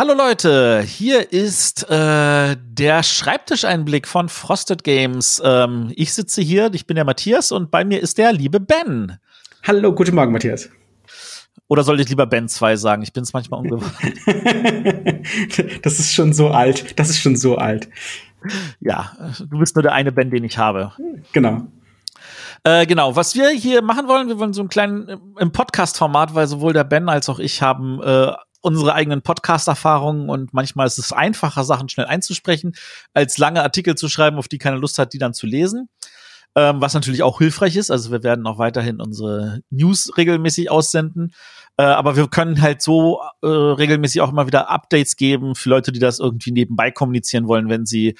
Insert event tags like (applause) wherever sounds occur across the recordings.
Hallo Leute, hier ist äh, der Schreibtischeinblick von Frosted Games. Ähm, ich sitze hier, ich bin der Matthias und bei mir ist der liebe Ben. Hallo, guten Morgen, Matthias. Oder sollte ich lieber Ben 2 sagen? Ich bin es manchmal ungewohnt. (laughs) das ist schon so alt. Das ist schon so alt. Ja, du bist nur der eine Ben, den ich habe. Genau. Äh, genau, was wir hier machen wollen, wir wollen so einen kleinen im Podcast-Format, weil sowohl der Ben als auch ich haben äh, unsere eigenen Podcast-Erfahrungen und manchmal ist es einfacher, Sachen schnell einzusprechen, als lange Artikel zu schreiben, auf die keine Lust hat, die dann zu lesen. Ähm, was natürlich auch hilfreich ist. Also wir werden auch weiterhin unsere News regelmäßig aussenden. Äh, aber wir können halt so äh, regelmäßig auch immer wieder Updates geben für Leute, die das irgendwie nebenbei kommunizieren wollen, wenn sie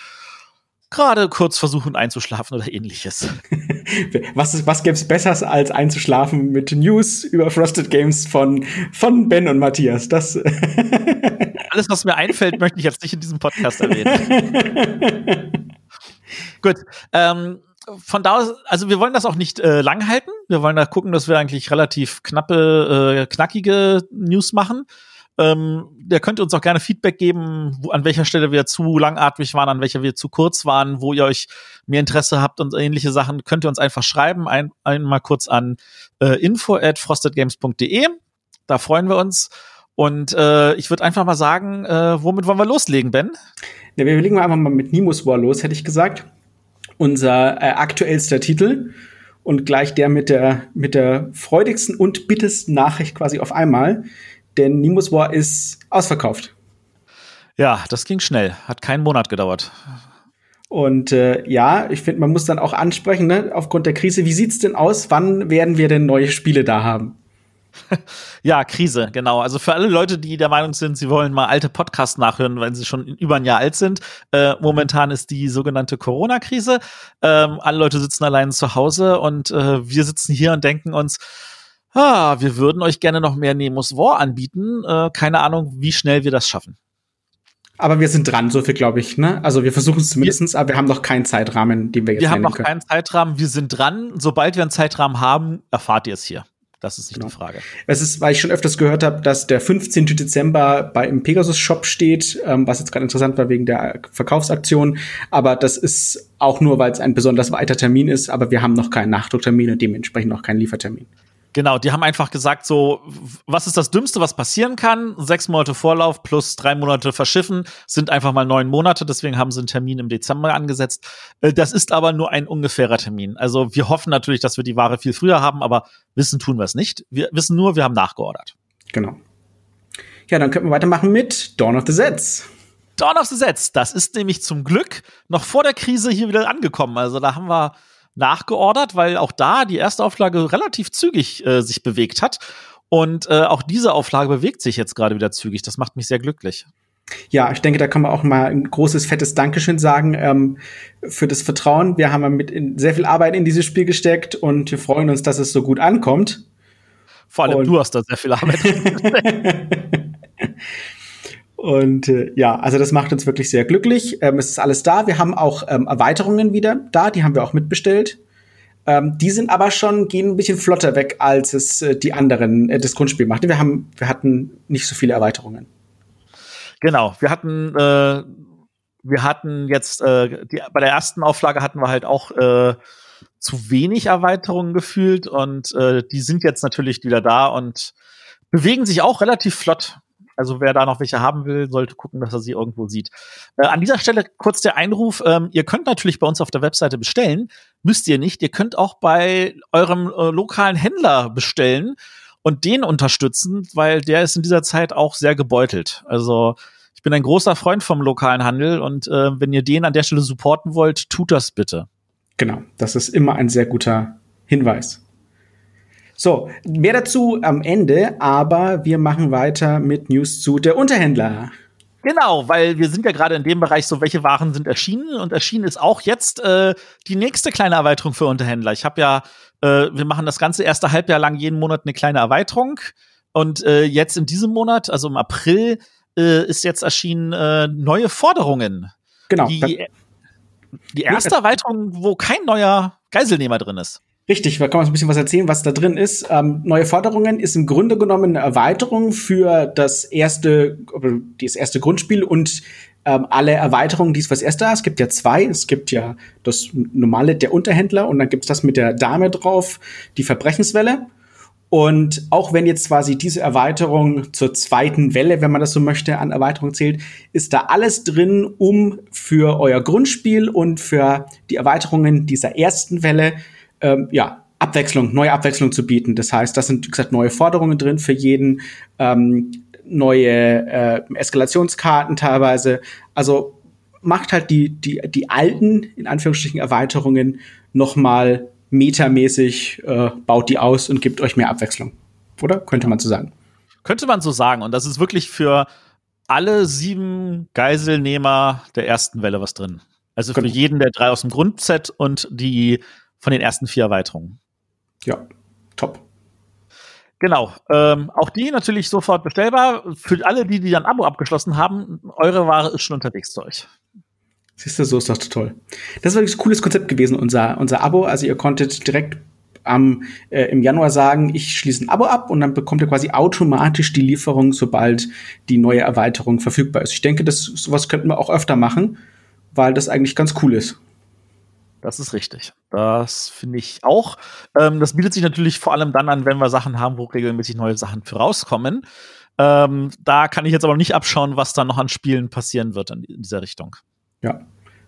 gerade kurz versuchen einzuschlafen oder ähnliches. (laughs) was was gäbe es besser als einzuschlafen mit News über Frosted Games von, von Ben und Matthias? Das (laughs) Alles, was mir einfällt, möchte ich jetzt nicht in diesem Podcast erwähnen. (laughs) Gut. Ähm, von da aus, also wir wollen das auch nicht äh, lang halten. Wir wollen da gucken, dass wir eigentlich relativ knappe, äh, knackige News machen. Ähm, der könnt uns auch gerne Feedback geben, wo, an welcher Stelle wir zu langatmig waren, an welcher wir zu kurz waren, wo ihr euch mehr Interesse habt und ähnliche Sachen, könnt ihr uns einfach schreiben. Ein, einmal kurz an äh, info at frostedgames.de. Da freuen wir uns. Und äh, ich würde einfach mal sagen, äh, womit wollen wir loslegen, Ben? Ja, wir legen einfach mal mit Nimus War los, hätte ich gesagt. Unser äh, aktuellster Titel und gleich der mit der, mit der freudigsten und bittesten Nachricht quasi auf einmal denn Nimbus War ist ausverkauft. Ja, das ging schnell. Hat keinen Monat gedauert. Und äh, ja, ich finde, man muss dann auch ansprechen, ne, aufgrund der Krise, wie sieht's denn aus? Wann werden wir denn neue Spiele da haben? (laughs) ja, Krise, genau. Also für alle Leute, die der Meinung sind, sie wollen mal alte Podcasts nachhören, wenn sie schon über ein Jahr alt sind. Äh, momentan ist die sogenannte Corona-Krise. Ähm, alle Leute sitzen allein zu Hause und äh, wir sitzen hier und denken uns, ah, wir würden euch gerne noch mehr Nemos War anbieten. Äh, keine Ahnung, wie schnell wir das schaffen. Aber wir sind dran, so viel glaube ich. Ne? Also wir versuchen es zumindest, aber wir haben noch keinen Zeitrahmen, den wir jetzt Wir haben noch können. keinen Zeitrahmen, wir sind dran. Sobald wir einen Zeitrahmen haben, erfahrt ihr es hier. Das ist nicht genau. die Frage. Es ist, weil ich schon öfters gehört habe, dass der 15. Dezember bei im Pegasus Shop steht, ähm, was jetzt gerade interessant war wegen der Verkaufsaktion. Aber das ist auch nur, weil es ein besonders weiter Termin ist. Aber wir haben noch keinen Nachdrucktermin und dementsprechend noch keinen Liefertermin. Genau, die haben einfach gesagt, so, was ist das Dümmste, was passieren kann? Sechs Monate Vorlauf plus drei Monate Verschiffen sind einfach mal neun Monate, deswegen haben sie einen Termin im Dezember angesetzt. Äh, das ist aber nur ein ungefährer Termin. Also wir hoffen natürlich, dass wir die Ware viel früher haben, aber wissen tun wir es nicht. Wir wissen nur, wir haben nachgeordert. Genau. Ja, dann können wir weitermachen mit Dawn of the Sets. Dawn of the Sets, das ist nämlich zum Glück noch vor der Krise hier wieder angekommen. Also da haben wir nachgeordert, weil auch da die erste Auflage relativ zügig äh, sich bewegt hat. Und äh, auch diese Auflage bewegt sich jetzt gerade wieder zügig. Das macht mich sehr glücklich. Ja, ich denke, da kann man auch mal ein großes, fettes Dankeschön sagen ähm, für das Vertrauen. Wir haben mit sehr viel Arbeit in dieses Spiel gesteckt und wir freuen uns, dass es so gut ankommt. Vor allem und du hast da sehr viel Arbeit. (laughs) Und äh, ja, also das macht uns wirklich sehr glücklich. Ähm, es ist alles da. Wir haben auch ähm, Erweiterungen wieder da, die haben wir auch mitbestellt. Ähm, die sind aber schon, gehen ein bisschen flotter weg, als es äh, die anderen, äh, das Grundspiel machte. Wir haben, wir hatten nicht so viele Erweiterungen. Genau, wir hatten, äh, wir hatten jetzt, äh, die, bei der ersten Auflage hatten wir halt auch äh, zu wenig Erweiterungen gefühlt und äh, die sind jetzt natürlich wieder da und bewegen sich auch relativ flott. Also wer da noch welche haben will, sollte gucken, dass er sie irgendwo sieht. Äh, an dieser Stelle kurz der Einruf. Ähm, ihr könnt natürlich bei uns auf der Webseite bestellen. Müsst ihr nicht. Ihr könnt auch bei eurem äh, lokalen Händler bestellen und den unterstützen, weil der ist in dieser Zeit auch sehr gebeutelt. Also ich bin ein großer Freund vom lokalen Handel und äh, wenn ihr den an der Stelle supporten wollt, tut das bitte. Genau, das ist immer ein sehr guter Hinweis. So, mehr dazu am Ende, aber wir machen weiter mit News zu der Unterhändler. Genau, weil wir sind ja gerade in dem Bereich so, welche Waren sind erschienen und erschienen ist auch jetzt äh, die nächste kleine Erweiterung für Unterhändler. Ich habe ja, äh, wir machen das ganze erste Halbjahr lang jeden Monat eine kleine Erweiterung und äh, jetzt in diesem Monat, also im April, äh, ist jetzt erschienen äh, neue Forderungen. Genau. Die, die erste Erweiterung, wo kein neuer Geiselnehmer drin ist. Richtig, da kann man ein bisschen was erzählen, was da drin ist. Ähm, neue Forderungen ist im Grunde genommen eine Erweiterung für das erste, das erste Grundspiel und ähm, alle Erweiterungen, die es fürs erste Es gibt ja zwei. Es gibt ja das normale, der Unterhändler, und dann gibt es das mit der Dame drauf, die Verbrechenswelle. Und auch wenn jetzt quasi diese Erweiterung zur zweiten Welle, wenn man das so möchte, an Erweiterung zählt, ist da alles drin, um für euer Grundspiel und für die Erweiterungen dieser ersten Welle ähm, ja, Abwechslung, neue Abwechslung zu bieten. Das heißt, das sind, wie gesagt, neue Forderungen drin für jeden, ähm, neue äh, Eskalationskarten teilweise. Also macht halt die, die, die alten, in Anführungsstrichen, Erweiterungen nochmal metamäßig, äh, baut die aus und gibt euch mehr Abwechslung. Oder? Könnte man so sagen. Könnte man so sagen. Und das ist wirklich für alle sieben Geiselnehmer der ersten Welle was drin. Also für genau. jeden der drei aus dem Grundset und die von den ersten vier Erweiterungen. Ja, top. Genau. Ähm, auch die natürlich sofort bestellbar. Für alle, die, die dann Abo abgeschlossen haben, eure Ware ist schon unterwegs zu euch. Siehst du, so ist das toll. Das ist wirklich ein cooles Konzept gewesen, unser, unser Abo. Also ihr konntet direkt am, äh, im Januar sagen, ich schließe ein Abo ab und dann bekommt ihr quasi automatisch die Lieferung, sobald die neue Erweiterung verfügbar ist. Ich denke, das, sowas könnten wir auch öfter machen, weil das eigentlich ganz cool ist. Das ist richtig. Das finde ich auch. Ähm, das bietet sich natürlich vor allem dann an, wenn wir Sachen haben, wo regelmäßig neue Sachen für rauskommen. Ähm, da kann ich jetzt aber nicht abschauen, was da noch an Spielen passieren wird in, in dieser Richtung. Ja.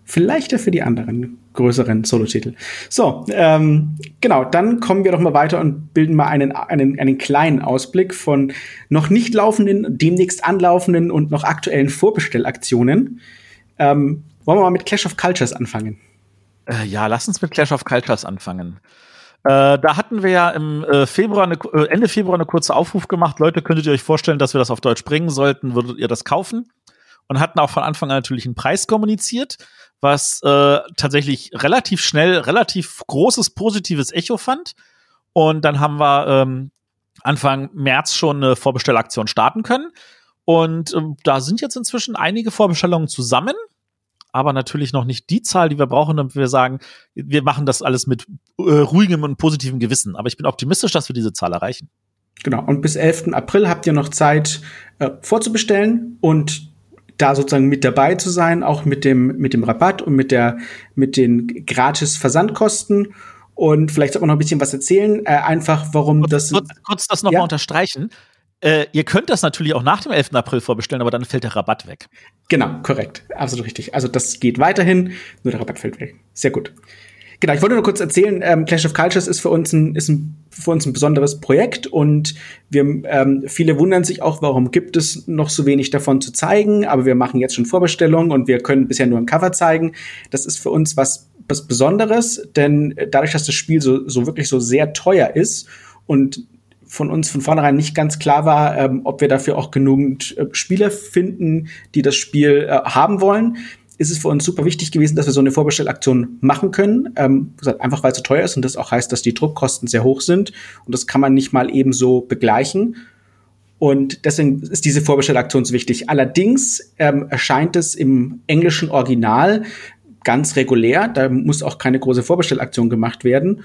Vielleicht ja für die anderen größeren Solo-Titel. So, ähm, genau, dann kommen wir doch mal weiter und bilden mal einen, einen, einen kleinen Ausblick von noch nicht laufenden, demnächst anlaufenden und noch aktuellen Vorbestellaktionen. Ähm, wollen wir mal mit Clash of Cultures anfangen? Äh, ja, lass uns mit Clash of Cultures anfangen. Äh, da hatten wir ja im äh, Februar eine, äh, Ende Februar eine kurze Aufruf gemacht. Leute, könntet ihr euch vorstellen, dass wir das auf Deutsch bringen sollten? Würdet ihr das kaufen? Und hatten auch von Anfang an natürlich einen Preis kommuniziert, was äh, tatsächlich relativ schnell, relativ großes positives Echo fand. Und dann haben wir ähm, Anfang März schon eine Vorbestellaktion starten können. Und ähm, da sind jetzt inzwischen einige Vorbestellungen zusammen aber natürlich noch nicht die Zahl, die wir brauchen, damit wir sagen, wir machen das alles mit äh, ruhigem und positivem Gewissen. Aber ich bin optimistisch, dass wir diese Zahl erreichen. Genau. Und bis 11. April habt ihr noch Zeit äh, vorzubestellen und da sozusagen mit dabei zu sein, auch mit dem, mit dem Rabatt und mit der, mit den gratis Versandkosten. Und vielleicht sollte man noch ein bisschen was erzählen, äh, einfach warum kurz, das. Kurz, kurz das nochmal ja? unterstreichen. Äh, ihr könnt das natürlich auch nach dem 11. April vorbestellen, aber dann fällt der Rabatt weg. Genau, korrekt. Absolut richtig. Also das geht weiterhin, nur der Rabatt fällt weg. Sehr gut. Genau, ich wollte nur kurz erzählen, ähm, Clash of Cultures ist für uns ein, ist ein, für uns ein besonderes Projekt und wir, ähm, viele wundern sich auch, warum gibt es noch so wenig davon zu zeigen, aber wir machen jetzt schon Vorbestellungen und wir können bisher nur ein Cover zeigen. Das ist für uns was, was Besonderes, denn dadurch, dass das Spiel so, so wirklich so sehr teuer ist und von uns von vornherein nicht ganz klar war, ähm, ob wir dafür auch genügend äh, Spieler finden, die das Spiel äh, haben wollen, ist es für uns super wichtig gewesen, dass wir so eine Vorbestellaktion machen können. Ähm, einfach weil es so teuer ist und das auch heißt, dass die Druckkosten sehr hoch sind. Und das kann man nicht mal eben so begleichen. Und deswegen ist diese Vorbestellaktion so wichtig. Allerdings ähm, erscheint es im englischen Original ganz regulär. Da muss auch keine große Vorbestellaktion gemacht werden.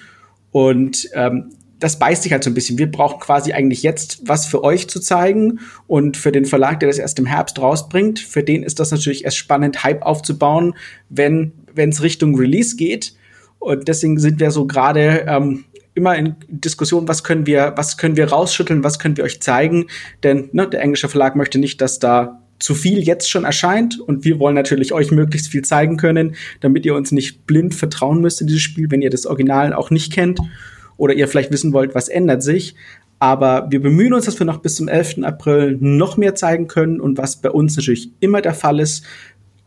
Und ähm, das beißt sich halt so ein bisschen. Wir brauchen quasi eigentlich jetzt was für euch zu zeigen und für den Verlag, der das erst im Herbst rausbringt, für den ist das natürlich erst spannend, Hype aufzubauen, wenn es Richtung Release geht. Und deswegen sind wir so gerade ähm, immer in Diskussion, was können wir, was können wir rausschütteln, was können wir euch zeigen. Denn ne, der englische Verlag möchte nicht, dass da zu viel jetzt schon erscheint und wir wollen natürlich euch möglichst viel zeigen können, damit ihr uns nicht blind vertrauen müsst in dieses Spiel, wenn ihr das Original auch nicht kennt oder ihr vielleicht wissen wollt, was ändert sich. Aber wir bemühen uns, dass wir noch bis zum 11. April noch mehr zeigen können. Und was bei uns natürlich immer der Fall ist,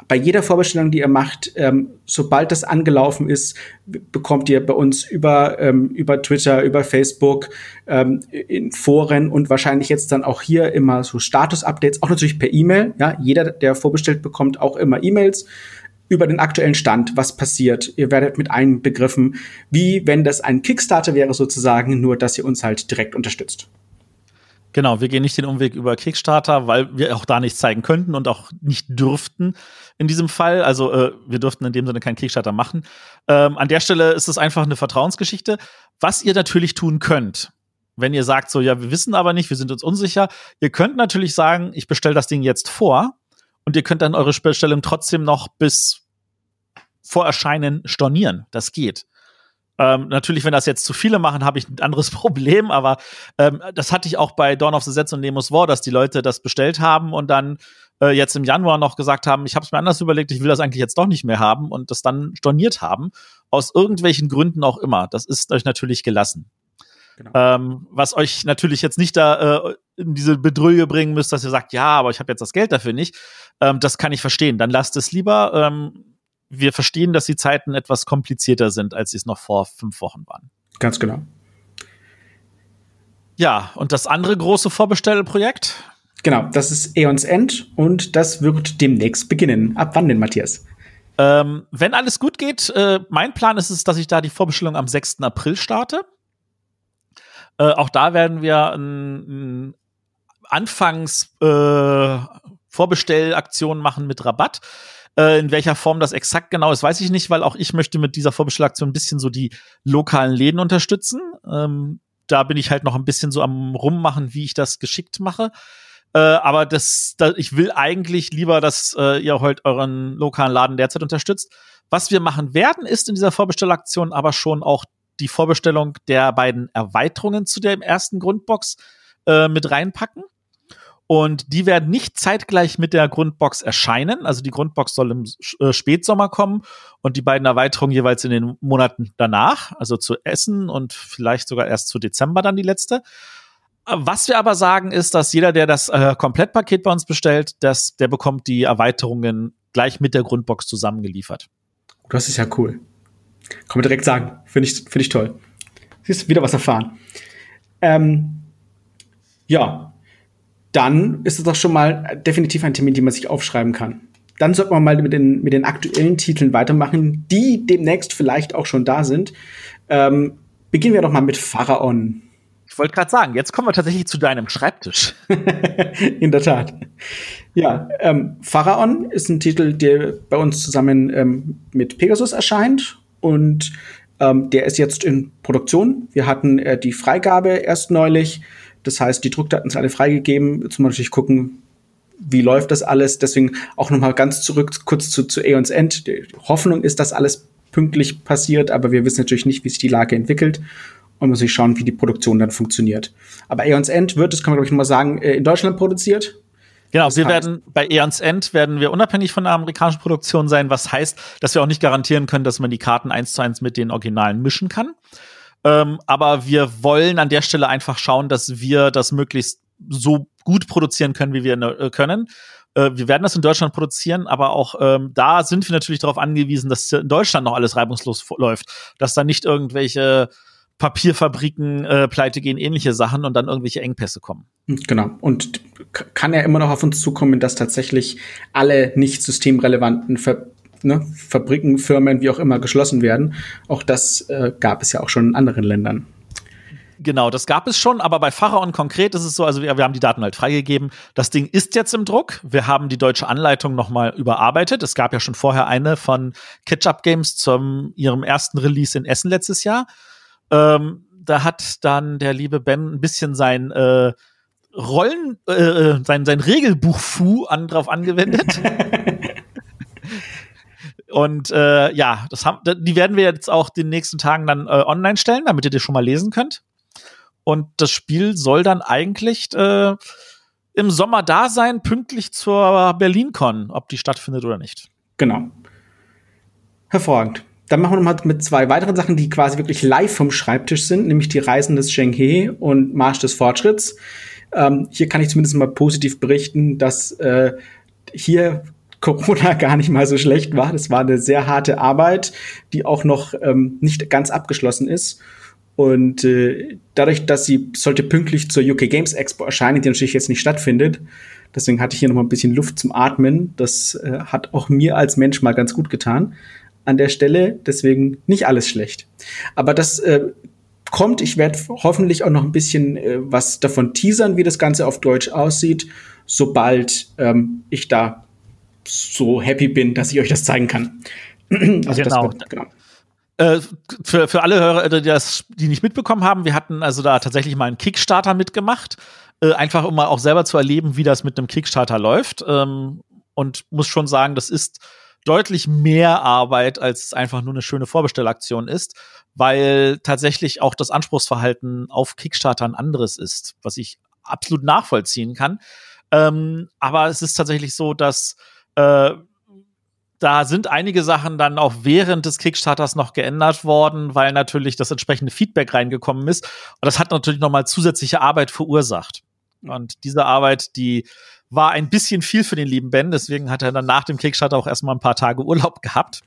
bei jeder Vorbestellung, die ihr macht, ähm, sobald das angelaufen ist, bekommt ihr bei uns über, ähm, über Twitter, über Facebook, ähm, in Foren und wahrscheinlich jetzt dann auch hier immer so Status-Updates, auch natürlich per E-Mail. Ja, jeder, der vorbestellt, bekommt auch immer E-Mails über den aktuellen Stand, was passiert. Ihr werdet mit wie wenn das ein Kickstarter wäre sozusagen, nur dass ihr uns halt direkt unterstützt. Genau, wir gehen nicht den Umweg über Kickstarter, weil wir auch da nichts zeigen könnten und auch nicht dürften in diesem Fall. Also äh, wir dürften in dem Sinne keinen Kickstarter machen. Ähm, an der Stelle ist es einfach eine Vertrauensgeschichte. Was ihr natürlich tun könnt, wenn ihr sagt, so ja, wir wissen aber nicht, wir sind uns unsicher, ihr könnt natürlich sagen, ich bestelle das Ding jetzt vor und ihr könnt dann eure Bestellung trotzdem noch bis vor Erscheinen stornieren. Das geht. Ähm, natürlich, wenn das jetzt zu viele machen, habe ich ein anderes (laughs) Problem, aber ähm, das hatte ich auch bei Dawn of the Sets und Nemos War, dass die Leute das bestellt haben und dann äh, jetzt im Januar noch gesagt haben, ich habe es mir anders überlegt, ich will das eigentlich jetzt doch nicht mehr haben und das dann storniert haben, aus irgendwelchen Gründen auch immer. Das ist euch natürlich gelassen. Genau. Ähm, was euch natürlich jetzt nicht da äh, in diese Bedrüge bringen müsst, dass ihr sagt, ja, aber ich habe jetzt das Geld dafür nicht. Ähm, das kann ich verstehen. Dann lasst es lieber. Ähm, wir verstehen, dass die Zeiten etwas komplizierter sind, als sie es noch vor fünf Wochen waren. Ganz genau. Ja, und das andere große Vorbestellprojekt? Genau, das ist Aeons End und das wird demnächst beginnen. Ab wann denn, Matthias? Ähm, wenn alles gut geht, äh, mein Plan ist es, dass ich da die Vorbestellung am 6. April starte. Äh, auch da werden wir ein, ein Anfangs äh, Vorbestellaktion machen mit Rabatt. Äh, in welcher Form das exakt genau ist, weiß ich nicht, weil auch ich möchte mit dieser Vorbestellaktion ein bisschen so die lokalen Läden unterstützen. Ähm, da bin ich halt noch ein bisschen so am rummachen, wie ich das geschickt mache. Äh, aber das, da, ich will eigentlich lieber, dass äh, ihr heute euren lokalen Laden derzeit unterstützt. Was wir machen werden, ist in dieser Vorbestellaktion aber schon auch die Vorbestellung der beiden Erweiterungen zu der ersten Grundbox äh, mit reinpacken. Und die werden nicht zeitgleich mit der Grundbox erscheinen. Also die Grundbox soll im äh, Spätsommer kommen und die beiden Erweiterungen jeweils in den Monaten danach, also zu Essen und vielleicht sogar erst zu Dezember dann die letzte. Was wir aber sagen ist, dass jeder, der das äh, Komplettpaket bei uns bestellt, das, der bekommt die Erweiterungen gleich mit der Grundbox zusammengeliefert. Das ist ja cool. Kann man direkt sagen. Finde ich, finde ich toll. Siehst wieder was erfahren. Ähm, ja, dann ist es doch schon mal definitiv ein Termin, den man sich aufschreiben kann. Dann sollte man mal mit den, mit den aktuellen Titeln weitermachen, die demnächst vielleicht auch schon da sind. Ähm, beginnen wir doch mal mit Pharaon. Ich wollte gerade sagen, jetzt kommen wir tatsächlich zu deinem Schreibtisch. (laughs) In der Tat. Ja, ähm, Pharaon ist ein Titel, der bei uns zusammen ähm, mit Pegasus erscheint und ähm, der ist jetzt in Produktion. Wir hatten äh, die Freigabe erst neulich das heißt, die Druckdaten sind alle freigegeben. Jetzt muss man natürlich gucken, wie läuft das alles. Deswegen auch noch mal ganz zurück kurz zu, zu Aeons End. Die Hoffnung ist, dass alles pünktlich passiert, aber wir wissen natürlich nicht, wie sich die Lage entwickelt und muss ich schauen, wie die Produktion dann funktioniert. Aber Aeons End wird, das kann man glaube ich noch mal sagen, äh, in Deutschland produziert. Genau, das wir werden bei Aeons End werden wir unabhängig von der amerikanischen Produktion sein, was heißt, dass wir auch nicht garantieren können, dass man die Karten eins zu eins mit den Originalen mischen kann. Ähm, aber wir wollen an der Stelle einfach schauen, dass wir das möglichst so gut produzieren können, wie wir äh, können. Äh, wir werden das in Deutschland produzieren, aber auch ähm, da sind wir natürlich darauf angewiesen, dass in Deutschland noch alles reibungslos läuft, dass da nicht irgendwelche Papierfabriken äh, pleite gehen, ähnliche Sachen und dann irgendwelche Engpässe kommen. Genau. Und kann ja immer noch auf uns zukommen, dass tatsächlich alle nicht systemrelevanten Ver ne, Fabriken, Firmen, wie auch immer, geschlossen werden. Auch das äh, gab es ja auch schon in anderen Ländern. Genau, das gab es schon, aber bei Pharaon konkret ist es so, also wir, wir, haben die Daten halt freigegeben. Das Ding ist jetzt im Druck. Wir haben die deutsche Anleitung nochmal überarbeitet. Es gab ja schon vorher eine von Ketchup Games zum ihrem ersten Release in Essen letztes Jahr. Ähm, da hat dann der liebe Ben ein bisschen sein äh, Rollen, äh, äh sein, sein Regelbuch-Fu an, drauf angewendet. (laughs) Und äh, ja, das haben, die werden wir jetzt auch den nächsten Tagen dann äh, online stellen, damit ihr die schon mal lesen könnt. Und das Spiel soll dann eigentlich äh, im Sommer da sein, pünktlich zur BerlinCon, ob die stattfindet oder nicht. Genau. Hervorragend. Dann machen wir noch mal mit zwei weiteren Sachen, die quasi wirklich live vom Schreibtisch sind, nämlich die Reisen des Shenghe und Marsch des Fortschritts. Ähm, hier kann ich zumindest mal positiv berichten, dass äh, hier Corona (laughs) gar nicht mal so schlecht war. Das war eine sehr harte Arbeit, die auch noch ähm, nicht ganz abgeschlossen ist. Und äh, dadurch, dass sie sollte pünktlich zur UK Games Expo erscheinen, die natürlich jetzt nicht stattfindet, deswegen hatte ich hier noch mal ein bisschen Luft zum Atmen. Das äh, hat auch mir als Mensch mal ganz gut getan an der Stelle. Deswegen nicht alles schlecht. Aber das äh, kommt. Ich werde hoffentlich auch noch ein bisschen äh, was davon teasern, wie das Ganze auf Deutsch aussieht, sobald ähm, ich da so happy bin, dass ich euch das zeigen kann. (clears throat) also genau. Wird, genau. Äh, für, für alle Hörer, die das, die nicht mitbekommen haben, wir hatten also da tatsächlich mal einen Kickstarter mitgemacht, äh, einfach um mal auch selber zu erleben, wie das mit einem Kickstarter läuft. Ähm, und muss schon sagen, das ist deutlich mehr Arbeit, als es einfach nur eine schöne Vorbestellaktion ist, weil tatsächlich auch das Anspruchsverhalten auf Kickstarter ein anderes ist, was ich absolut nachvollziehen kann. Ähm, aber es ist tatsächlich so, dass äh, da sind einige Sachen dann auch während des Kickstarters noch geändert worden, weil natürlich das entsprechende Feedback reingekommen ist. Und das hat natürlich nochmal zusätzliche Arbeit verursacht. Und diese Arbeit, die war ein bisschen viel für den lieben Ben, deswegen hat er dann nach dem Kickstarter auch erstmal ein paar Tage Urlaub gehabt.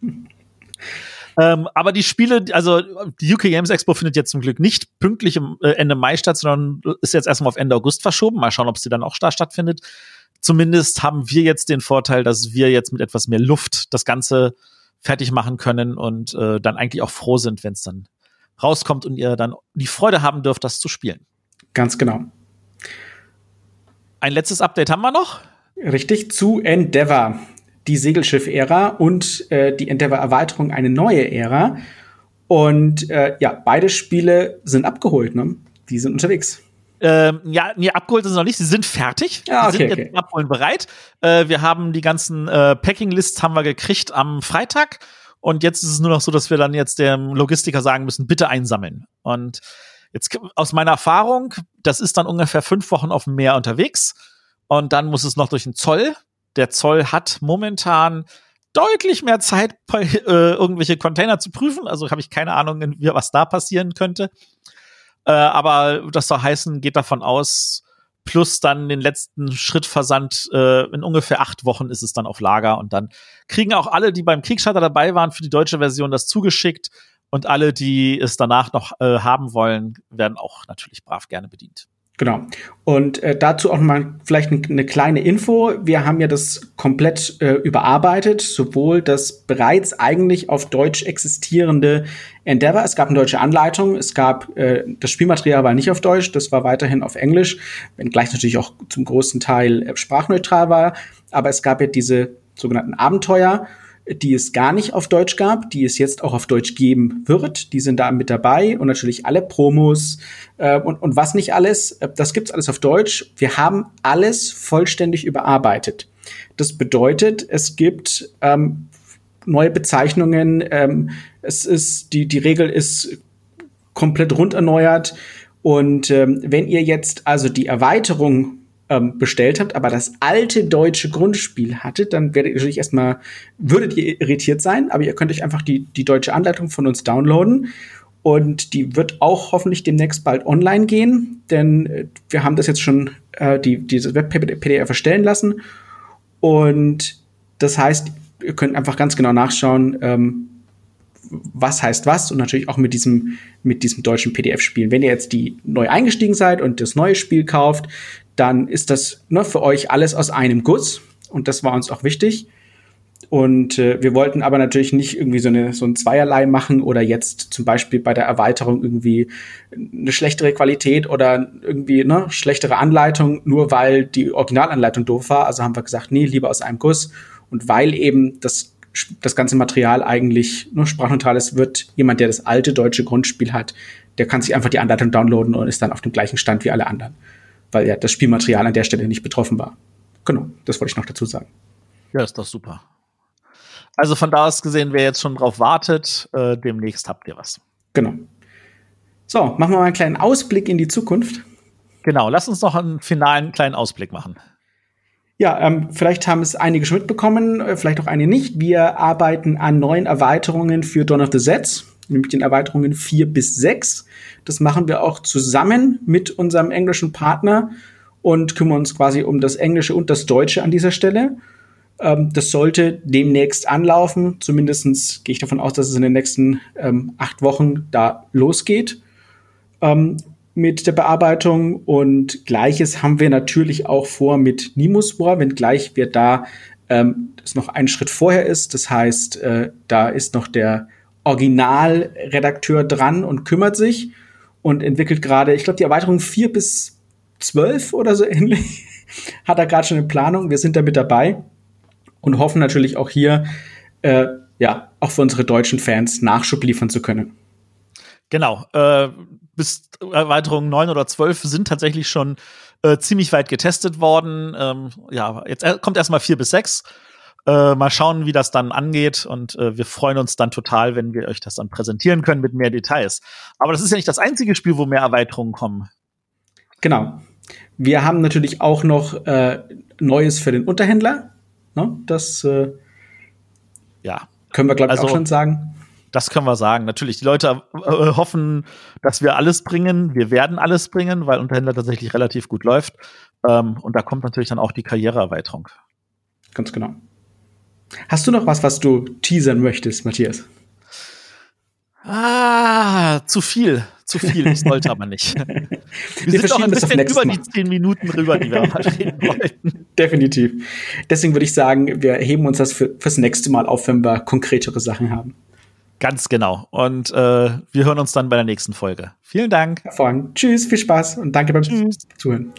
Ähm, aber die Spiele, also die UK Games Expo findet jetzt zum Glück nicht pünktlich im äh, Ende Mai statt, sondern ist jetzt erstmal auf Ende August verschoben. Mal schauen, ob sie dann auch da stattfindet zumindest haben wir jetzt den Vorteil, dass wir jetzt mit etwas mehr Luft das Ganze fertig machen können und äh, dann eigentlich auch froh sind, wenn es dann rauskommt und ihr dann die Freude haben dürft, das zu spielen. Ganz genau. Ein letztes Update haben wir noch. Richtig, zu Endeavor. Die Segelschiff-Ära und äh, die Endeavor-Erweiterung eine neue Ära. Und äh, ja, beide Spiele sind abgeholt, ne? Die sind unterwegs. Ähm, ja, nee, abgeholt sind sie noch nicht. Sie sind fertig. Ja, okay, sie sind jetzt abholen bereit. Äh, wir haben die ganzen äh, Packing-Lists haben wir gekriegt am Freitag. Und jetzt ist es nur noch so, dass wir dann jetzt dem Logistiker sagen müssen, bitte einsammeln. Und jetzt aus meiner Erfahrung, das ist dann ungefähr fünf Wochen auf dem Meer unterwegs. Und dann muss es noch durch den Zoll. Der Zoll hat momentan deutlich mehr Zeit, (laughs) äh, irgendwelche Container zu prüfen. Also habe ich keine Ahnung, was da passieren könnte. Äh, aber das soll heißen, geht davon aus, plus dann den letzten Schrittversand äh, in ungefähr acht Wochen ist es dann auf Lager und dann kriegen auch alle, die beim Kickstarter dabei waren für die deutsche Version, das zugeschickt und alle, die es danach noch äh, haben wollen, werden auch natürlich brav gerne bedient. Genau. Und äh, dazu auch mal vielleicht eine kleine Info. Wir haben ja das komplett äh, überarbeitet, sowohl das bereits eigentlich auf Deutsch existierende Endeavor. Es gab eine deutsche Anleitung, es gab äh, das Spielmaterial war nicht auf Deutsch, das war weiterhin auf Englisch, wenngleich natürlich auch zum großen Teil äh, sprachneutral war. Aber es gab ja diese sogenannten Abenteuer die es gar nicht auf Deutsch gab, die es jetzt auch auf Deutsch geben wird. Die sind da mit dabei und natürlich alle Promos äh, und, und was nicht alles. Äh, das gibt's alles auf Deutsch. Wir haben alles vollständig überarbeitet. Das bedeutet, es gibt ähm, neue Bezeichnungen. Ähm, es ist die die Regel ist komplett rund erneuert. Und ähm, wenn ihr jetzt also die Erweiterung ähm, bestellt habt, aber das alte deutsche Grundspiel hattet, dann werdet ihr natürlich erstmal, würdet ihr irritiert sein, aber ihr könnt euch einfach die, die deutsche Anleitung von uns downloaden. Und die wird auch hoffentlich demnächst bald online gehen, denn äh, wir haben das jetzt schon, äh, die, diese Web-PDF erstellen lassen. Und das heißt, ihr könnt einfach ganz genau nachschauen, ähm, was heißt was und natürlich auch mit diesem, mit diesem deutschen PDF spielen. Wenn ihr jetzt die neu eingestiegen seid und das neue Spiel kauft, dann ist das ne, für euch alles aus einem Guss. Und das war uns auch wichtig. Und äh, wir wollten aber natürlich nicht irgendwie so, eine, so ein Zweierlei machen oder jetzt zum Beispiel bei der Erweiterung irgendwie eine schlechtere Qualität oder irgendwie ne, schlechtere Anleitung, nur weil die Originalanleitung doof war. Also haben wir gesagt, nee, lieber aus einem Guss. Und weil eben das, das ganze Material eigentlich nur sprachneutral ist, wird jemand, der das alte deutsche Grundspiel hat, der kann sich einfach die Anleitung downloaden und ist dann auf dem gleichen Stand wie alle anderen weil ja das Spielmaterial an der Stelle nicht betroffen war. Genau, das wollte ich noch dazu sagen. Ja, ist doch super. Also von da aus gesehen, wer jetzt schon drauf wartet, äh, demnächst habt ihr was. Genau. So, machen wir mal einen kleinen Ausblick in die Zukunft. Genau, lass uns noch einen finalen kleinen Ausblick machen. Ja, ähm, vielleicht haben es einige schon mitbekommen, äh, vielleicht auch einige nicht. Wir arbeiten an neuen Erweiterungen für Dawn of the Sets nämlich den Erweiterungen 4 bis 6. Das machen wir auch zusammen mit unserem englischen Partner und kümmern uns quasi um das Englische und das Deutsche an dieser Stelle. Ähm, das sollte demnächst anlaufen. Zumindestens gehe ich davon aus, dass es in den nächsten ähm, acht Wochen da losgeht ähm, mit der Bearbeitung. Und gleiches haben wir natürlich auch vor mit Nimus War, wenngleich wir da ähm, das noch einen Schritt vorher ist. Das heißt, äh, da ist noch der Originalredakteur dran und kümmert sich. und entwickelt gerade, ich glaube, die Erweiterung 4 bis 12 oder so (laughs) ähnlich. Hat er gerade schon in Planung. Wir sind da mit dabei und hoffen natürlich auch hier, äh, ja, auch für unsere deutschen Fans Nachschub liefern zu können. Genau. Äh, bis Erweiterung 9 oder 12 sind tatsächlich schon äh, ziemlich weit getestet worden. Ähm, ja, jetzt kommt erstmal 4 bis 6. Äh, mal schauen, wie das dann angeht. Und äh, wir freuen uns dann total, wenn wir euch das dann präsentieren können mit mehr Details. Aber das ist ja nicht das einzige Spiel, wo mehr Erweiterungen kommen. Genau. Wir haben natürlich auch noch äh, Neues für den Unterhändler. Ne? Das äh, ja. können wir, glaube ich, also, auch schon sagen. Das können wir sagen. Natürlich, die Leute äh, hoffen, dass wir alles bringen. Wir werden alles bringen, weil Unterhändler tatsächlich relativ gut läuft. Ähm, und da kommt natürlich dann auch die Karriereerweiterung. Ganz genau. Hast du noch was, was du teasern möchtest, Matthias? Ah, zu viel. Zu viel. Ich sollte aber nicht. (laughs) Wir, wir sind doch ein bisschen über die zehn Minuten rüber, die wir (laughs) reden wollten. Definitiv. Deswegen würde ich sagen, wir heben uns das für, fürs nächste Mal auf, wenn wir konkretere Sachen haben. Ganz genau. Und äh, wir hören uns dann bei der nächsten Folge. Vielen Dank. Hervorragend. Tschüss, viel Spaß und danke beim Tschüss. Zuhören.